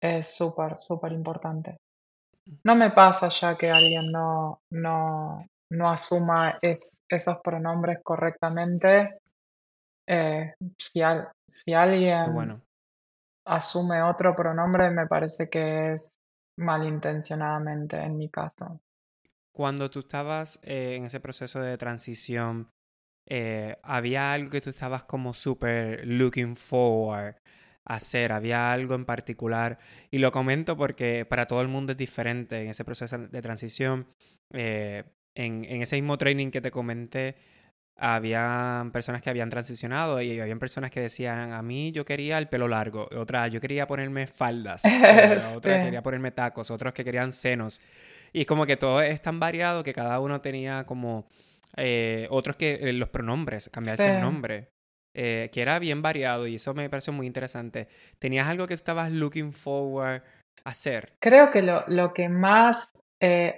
es súper, súper importante. No me pasa ya que alguien no, no, no asuma es, esos pronombres correctamente eh, si, si alguien asume otro pronombre, me parece que es malintencionadamente en mi caso. Cuando tú estabas eh, en ese proceso de transición, eh, ¿había algo que tú estabas como súper looking forward a hacer? ¿Había algo en particular? Y lo comento porque para todo el mundo es diferente en ese proceso de transición. en, en ese mismo training que te comenté, había personas que habían transicionado y habían personas que decían, a mí yo quería el pelo largo, otra, yo quería ponerme faldas, otra quería ponerme tacos, otros que querían senos. Y como que todo es tan variado que cada uno tenía como eh, otros que eh, los pronombres, cambiarse el nombre. Eh, que era bien variado y eso me pareció muy interesante. ¿Tenías algo que estabas looking forward a hacer? Creo que lo, lo que más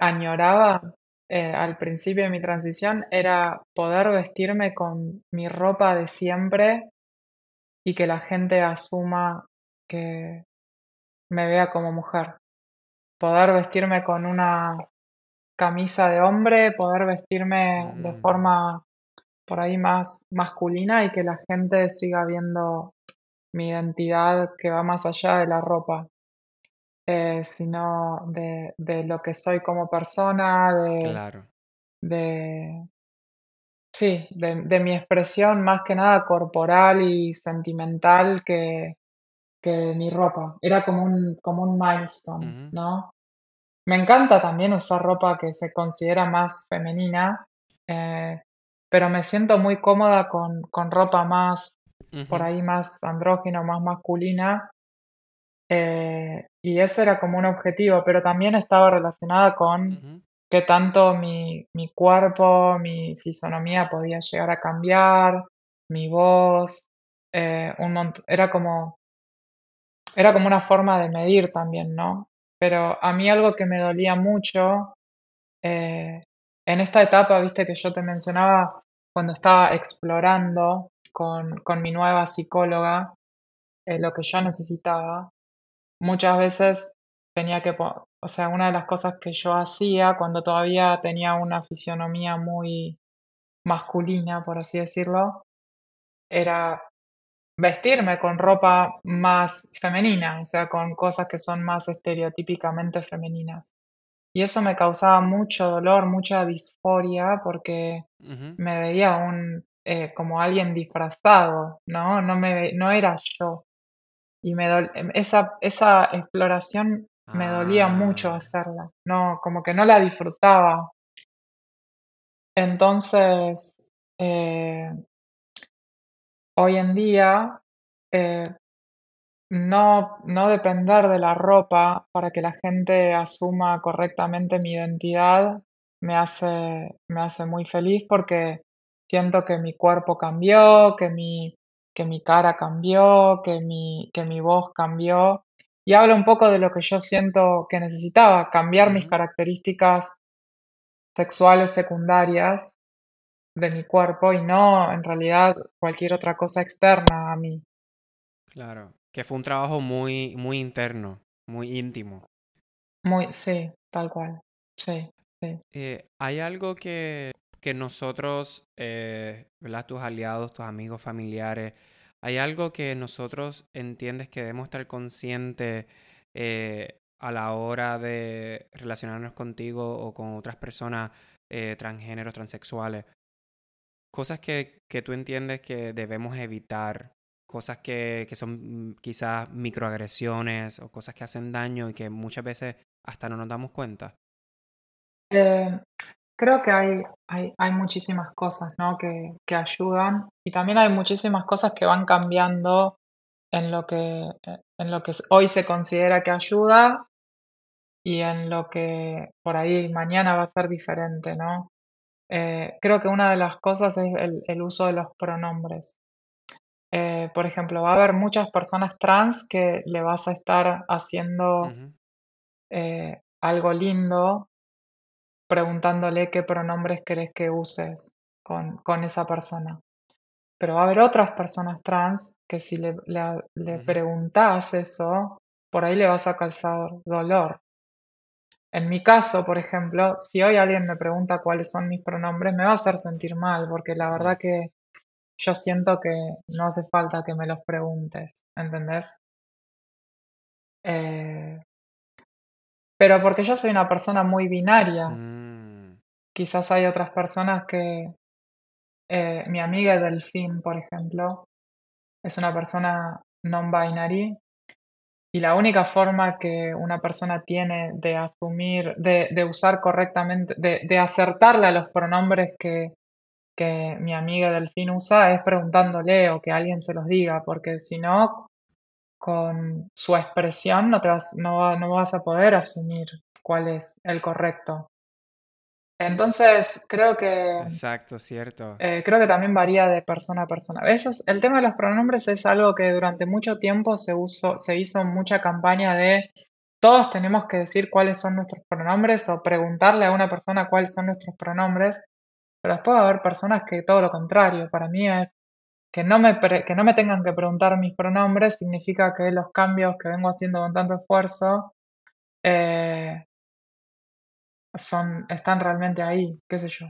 añoraba eh, al principio de mi transición era poder vestirme con mi ropa de siempre y que la gente asuma que me vea como mujer. Poder vestirme con una camisa de hombre, poder vestirme de mm. forma por ahí más masculina y que la gente siga viendo mi identidad que va más allá de la ropa. Eh, sino de, de, lo que soy como persona, de, de sí, de, mi expresión más que nada corporal y sentimental que, que mi ropa. Era como un, como un milestone, ¿no? Me encanta también usar ropa que se considera más femenina, eh, pero me siento muy cómoda con, con ropa más, por ahí más andrógina, más masculina, Eh, y ese era como un objetivo, pero también estaba relacionada con qué tanto mi, cuerpo, mi fisonomía podía llegar a cambiar, mi voz, eh, un era como era como una forma de medir también, ¿no? Pero a mí algo que me dolía mucho eh, en esta etapa, viste que yo te mencionaba cuando estaba explorando con, mi nueva psicóloga eh, lo que yo necesitaba, muchas veces tenía que, o sea, una de las cosas que yo hacía cuando todavía tenía una fisionomía muy masculina, por así decirlo, era vestirme con ropa más femenina, o sea, con cosas que son más estereotípicamente femeninas. Y eso me causaba mucho dolor, mucha disforia, porque me veía un, eh, como alguien disfrazado, ¿no? No, me, no era yo. Y me em, esa, esa exploración me dolía mucho ah. hacerla, no, como que no la disfrutaba. Entonces, eh, hoy en día, eh, no, no depender de la ropa para que la gente asuma correctamente mi identidad me hace, me hace muy feliz porque siento que mi cuerpo cambió, que mi, que mi cara cambió, que mi, que mi voz cambió. Y habla un poco de lo que yo siento que necesitaba, cambiar mis características sexuales secundarias de mi cuerpo y no en realidad cualquier otra cosa externa a mí. Claro, que fue un trabajo muy, muy interno, muy íntimo. Muy, sí, tal cual. Sí, sí. Eh, ¿Hay algo que, que nosotros, eh, ¿verdad? Tus aliados, tus amigos, familiares, ¿hay algo que nosotros entiendes que debemos estar conscientes eh, a la hora de relacionarnos contigo o con otras personas eh, transgéneros, transexuales? Cosas que, que tú entiendes que debemos evitar cosas que, que son quizás microagresiones o cosas que hacen daño y que muchas veces hasta no nos damos cuenta? Eh, creo que hay, hay, hay muchísimas cosas ¿no? que, que, ayudan y también hay muchísimas cosas que van cambiando en lo que, en lo que hoy se considera que ayuda y en lo que por ahí mañana va a ser diferente, ¿no? Eh, creo que una de las cosas es el, el uso de los pronombres. Eh, por ejemplo, va a haber muchas personas trans que le vas a estar haciendo eh, algo lindo preguntándole qué pronombres querés que uses con, esa persona. Pero va a haber otras personas trans que si le, le, preguntas eso, por ahí le vas a causar dolor. En mi caso, por ejemplo, si hoy alguien me pregunta cuáles son mis pronombres, me va a hacer sentir mal, porque la verdad que yo siento que no hace falta que me los preguntes, ¿entendés? Eh, pero porque yo soy una persona muy binaria. Mm. Quizás hay otras personas que... Eh, mi amiga Delfín, por ejemplo, es una persona non-binary y la única forma que una persona tiene de asumir, de, de usar correctamente, de, de, acertarle a los pronombres que, que mi amiga Delfín usa es preguntándole o que alguien se los diga, porque si no, con su expresión no, te vas, no, no vas a poder asumir cuál es el correcto. Entonces, creo que... Exacto, cierto. Eh, creo que también varía de persona a persona. Eso el tema de los pronombres es algo que durante mucho tiempo se, usó, se hizo mucha campaña de todos tenemos que decir cuáles son nuestros pronombres o preguntarle a una persona cuáles son nuestros pronombres. Pero después va a haber personas que todo lo contrario. Para mí es que no me, que no me tengan que preguntar mis pronombres significa que los cambios que vengo haciendo con tanto esfuerzo eh, son, están realmente ahí, qué sé yo.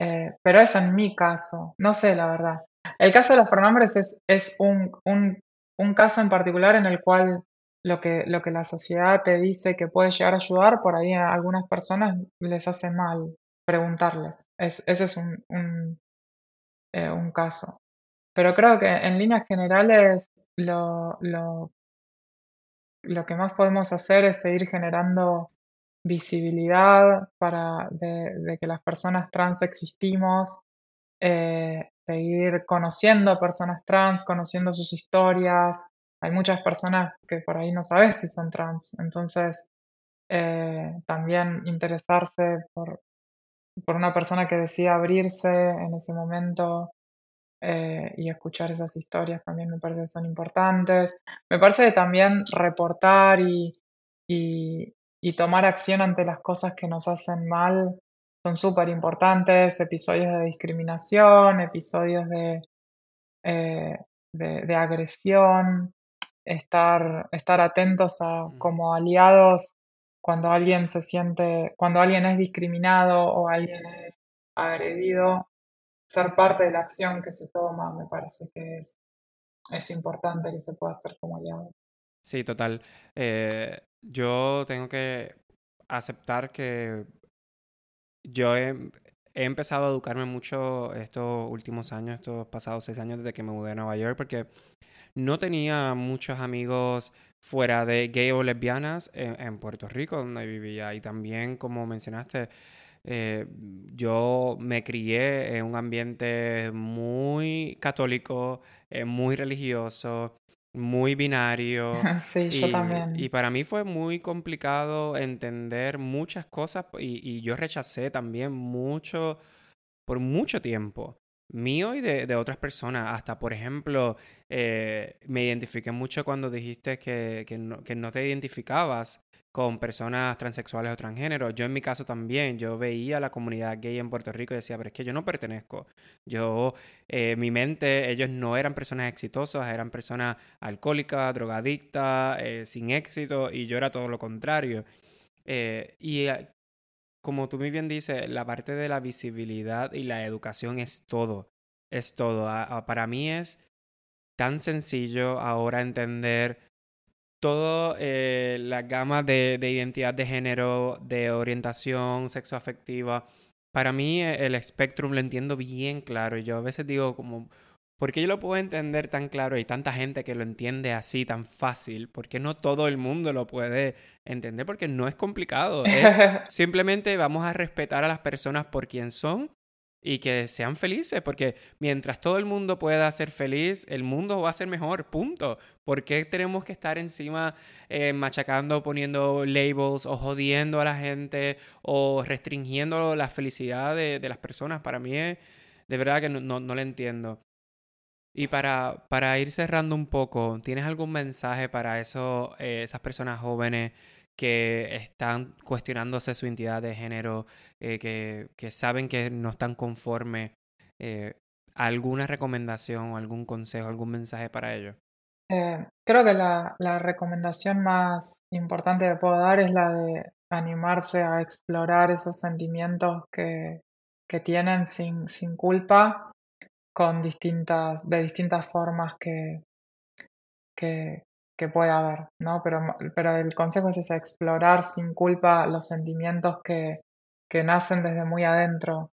Eh, pero eso en mi caso, no sé la verdad. El caso de los pronombres es, es un, un, un, caso en particular en el cual lo que, lo que la sociedad te dice que puede llegar a ayudar, por ahí a algunas personas les hace mal preguntarles. Es, ese es un, un, eh, un, caso. Pero creo que en líneas generales lo, lo, lo, que más podemos hacer es seguir generando visibilidad para de, que las personas trans existimos, eh, seguir conociendo personas trans, conociendo sus historias, hay muchas personas que por ahí no sabes si son trans, entonces eh, también interesarse por, por una persona que decida abrirse en ese momento eh, y escuchar esas historias también me parece que son importantes. Me parece que también reportar y, y, tomar acción ante las cosas que nos hacen mal son súper importantes, episodios de discriminación, episodios de, eh, de, agresión, estar, estar atentos a, como aliados cuando alguien se siente, cuando alguien es discriminado o alguien es agredido, ser parte de la acción que se toma, me parece que es, importante que se pueda hacer como aliado. Sí, total. Eh, yo tengo que aceptar que yo he, he, empezado a educarme mucho estos últimos años, estos pasados seis años desde que me mudé a Nueva York, porque no tenía muchos amigos fuera de gay o lesbianas en, Puerto Rico, donde vivía. Y también, como mencionaste, eh, yo me crié en un ambiente muy católico, eh, muy religioso, muy binario. Sí, yo también. Y para mí fue muy complicado entender muchas cosas y, y yo rechacé también mucho por mucho tiempo mío y de, otras personas. Hasta, por ejemplo, eh, me identifiqué mucho cuando dijiste que, que, no, que, no, te identificabas con personas transexuales o transgénero. Yo en mi caso también, yo veía la comunidad gay en Puerto Rico y decía, pero es que yo no pertenezco. Yo, eh, mi mente, ellos no eran personas exitosas, eran personas alcohólicas, drogadictas, eh, sin éxito, y yo era todo lo contrario. y como tú muy bien dices, la parte de la visibilidad y la educación es todo. Es todo. para mí es tan sencillo ahora entender toda eh, la gama de, de, identidad de género, de orientación sexoafectiva. Para mí el espectrum lo entiendo bien claro. Yo a veces digo como, ¿Por qué yo lo puedo entender tan claro y tanta gente que lo entiende así tan fácil? ¿Por qué no todo el mundo lo puede entender? Porque no es complicado. Es simplemente vamos a respetar a las personas por quien son y que sean felices, porque mientras todo el mundo pueda ser feliz, el mundo va a ser mejor, punto. ¿Por qué tenemos que estar encima eh, machacando, poniendo labels o jodiendo a la gente o restringiendo la felicidad de, las personas? Para mí es, de verdad que no, no, no lo entiendo. Y para, para ir cerrando un poco, ¿tienes algún mensaje para eso, eh, esas personas jóvenes que están cuestionándose su identidad de género, eh, que, que, saben que no están conformes? Eh, ¿Alguna recomendación algún consejo, algún mensaje para ellos? creo que la, la, recomendación más importante que puedo dar es la de animarse a explorar esos sentimientos que, que tienen sin, sin culpa con distintas, de distintas formas que, que, que puede haber, ¿no? Pero, pero el consejo es ese, explorar sin culpa los sentimientos que, que nacen desde muy adentro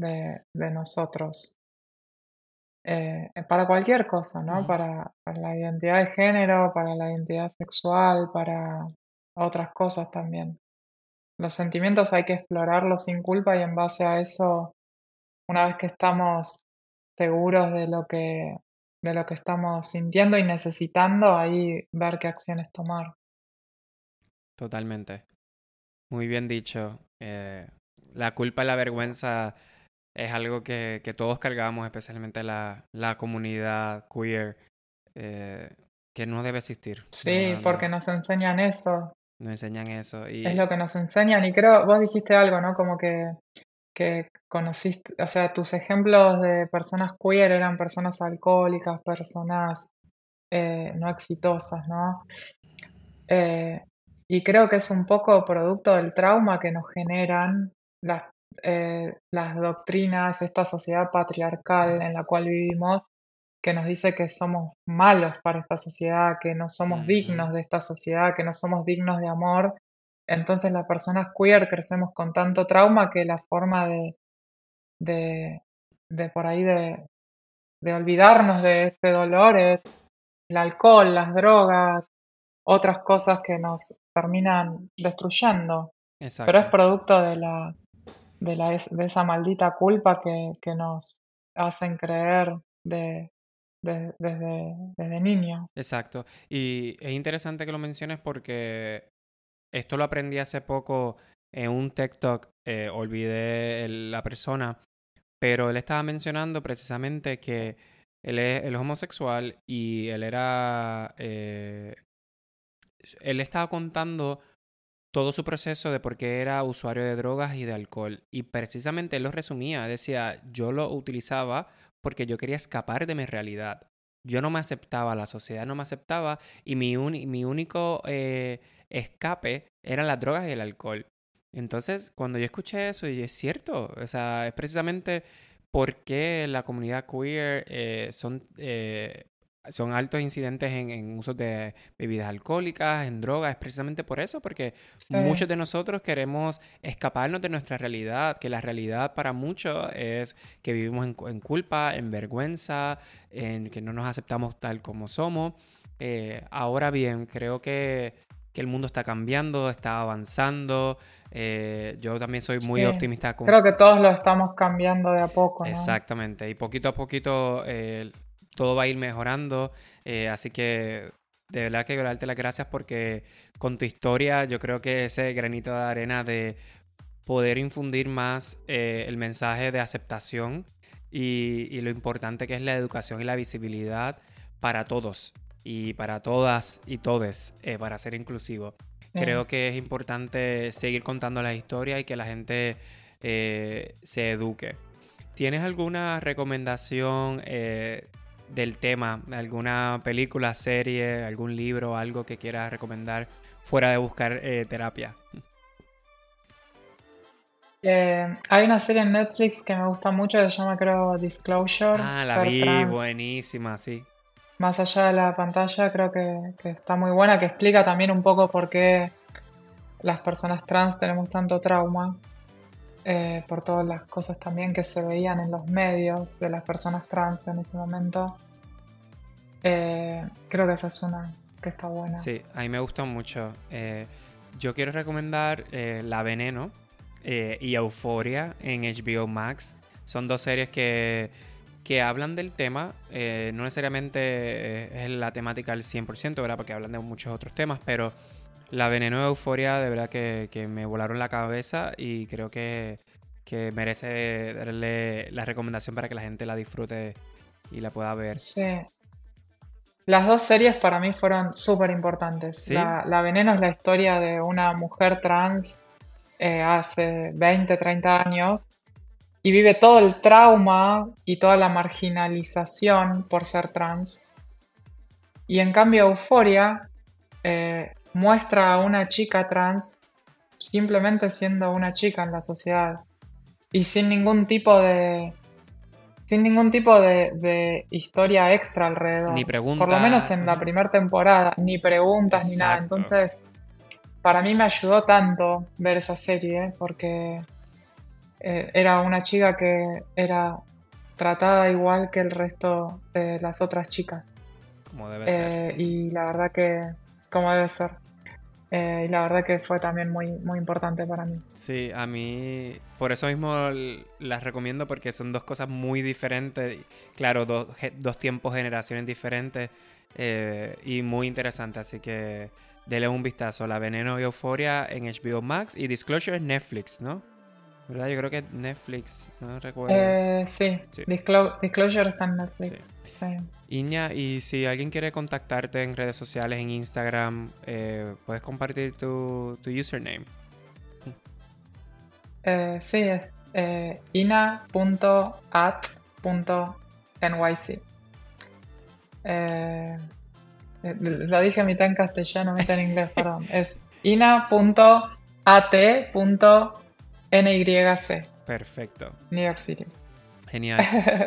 de, de nosotros. Eh, para cualquier cosa, ¿no? Para, para, la identidad de género, para la identidad sexual, para otras cosas también. Los sentimientos hay que explorarlos sin culpa y en base a eso, una vez que estamos seguros de lo que, de lo que estamos sintiendo y necesitando, ahí ver qué acciones tomar. Totalmente. Muy bien dicho. Eh, la culpa y la vergüenza es algo que, que todos cargamos, especialmente la, la comunidad queer, eh, que no debe existir. Sí, porque nos enseñan eso. Nos enseñan eso. Y... Es lo que nos enseñan y creo, vos dijiste algo, ¿no? Como que que conociste, o sea, tus ejemplos de personas queer eran personas alcohólicas, personas eh, no exitosas, ¿no? Eh, y creo que es un poco producto del trauma que nos generan las, eh, las doctrinas, esta sociedad patriarcal en la cual vivimos, que nos dice que somos malos para esta sociedad, que no somos dignos de esta sociedad, que no somos dignos de amor entonces las personas queer crecemos con tanto trauma que la forma de, de, de por ahí de, de olvidarnos de ese dolor es el alcohol, las drogas, otras cosas que nos terminan destruyendo. Pero es producto de la, de, la, de esa maldita culpa que, que nos hacen creer de, desde, desde, niño. Exacto. Y es interesante que lo menciones porque esto lo aprendí hace poco en un TikTok, eh, olvidé la persona, pero él estaba mencionando precisamente que él es, homosexual y él era... Eh, él estaba contando todo su proceso de por qué era usuario de drogas y de alcohol. Y precisamente él lo resumía, decía, yo lo utilizaba porque yo quería escapar de mi realidad. Yo no me aceptaba, la sociedad no me aceptaba y mi, mi único eh, escape eran las drogas y el alcohol. Entonces, cuando yo escuché eso, y es cierto, o sea, es precisamente porque la comunidad queer eh, son eh, son altos incidentes en, en usos de bebidas alcohólicas, en drogas, es precisamente por eso, porque muchos de nosotros queremos escaparnos de nuestra realidad, que la realidad para muchos es que vivimos en, culpa, en vergüenza, en que no nos aceptamos tal como somos. Eh, ahora bien, creo que, el mundo está cambiando, está avanzando. Eh, yo también soy muy optimista. Con... Creo que todos lo estamos cambiando de a poco. Exactamente, y poquito a poquito eh, todo va a ir mejorando. Eh, así que de verdad que quiero darte las gracias porque con tu historia yo creo que ese granito de arena de poder infundir más eh, el mensaje de aceptación y, lo importante que es la educación y la visibilidad para todos y para todas y todes eh, para ser inclusivo. Creo que es importante seguir contando las historias y que la gente se eduque. ¿Tienes alguna recomendación del tema, alguna película, serie, algún libro, algo que quieras recomendar fuera de buscar eh, terapia. Eh, hay una serie en Netflix que me gusta mucho, se llama creo Disclosure. Ah, la vi, buenísima, sí. Más allá de la pantalla, creo que, está muy buena, que explica también un poco por qué las personas trans tenemos tanto trauma, eh, por todas las cosas también que se veían en los medios de las personas trans en ese momento. Eh, creo que esa es una que está buena. Sí, a mí me gustó mucho. Eh, yo quiero recomendar eh, La Veneno y Euforia en HBO Max. Son dos series que, que hablan del tema. no necesariamente es la temática al 100%, ¿verdad? Porque hablan de muchos otros temas, pero La Veneno y Euforia de verdad que, que me volaron la cabeza y creo que, que merece darle la recomendación para que la gente la disfrute y la pueda ver. Sí, las dos series para mí fueron súper importantes. La, Veneno es la historia de una mujer trans eh, hace 20, 30 años y vive todo el trauma y toda la marginalización por ser trans. Y en cambio Euforia eh, muestra a una chica trans simplemente siendo una chica en la sociedad y sin ningún tipo de sin ningún tipo de, historia extra alrededor. Ni preguntas. Por lo menos en la primera temporada, ni preguntas ni nada. Entonces, para mí me ayudó tanto ver esa serie porque eh, era una chica que era tratada igual que el resto de las otras chicas. Como debe ser. Eh, y la verdad que, como debe ser. Eh, y la verdad que fue también muy, muy importante para mí. Sí, a mí por eso mismo las recomiendo porque son dos cosas muy diferentes. Claro, dos, dos tiempos, generaciones diferentes eh, y muy interesantes. Así que dele un vistazo. La Veneno y Euforia en HBO Max y Disclosure en Netflix, ¿no? ¿Verdad? Yo creo que Netflix, no recuerdo. Eh, sí, Disclosure está en Netflix. Iña, y si alguien quiere contactarte en redes sociales, en Instagram, eh, ¿puedes compartir tu, tu username? Eh, sí, es eh, ina.at.nyc. Lo dije mitad en castellano, mitad en inglés, perdón. Es ina.at.nyc. Perfecto. New York City. Genial.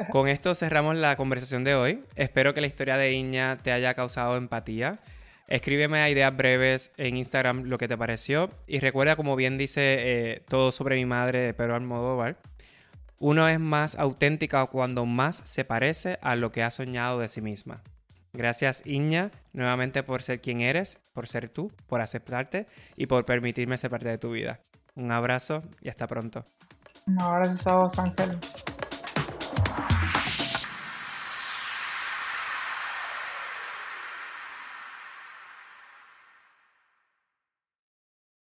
Con esto cerramos la conversación de hoy. Espero que la historia de Iña te haya causado empatía. Escríbeme a ideas breves en Instagram lo que te pareció. Y recuerda, como bien dice eh, todo sobre mi madre de Pedro Almodóvar, uno es más auténtica cuando más se parece a lo que ha soñado de sí misma. Gracias Iña nuevamente por ser quien eres, por ser tú, por aceptarte y por permitirme ser parte de tu vida. Un abrazo y hasta pronto. Un abrazo a vos, Ángel.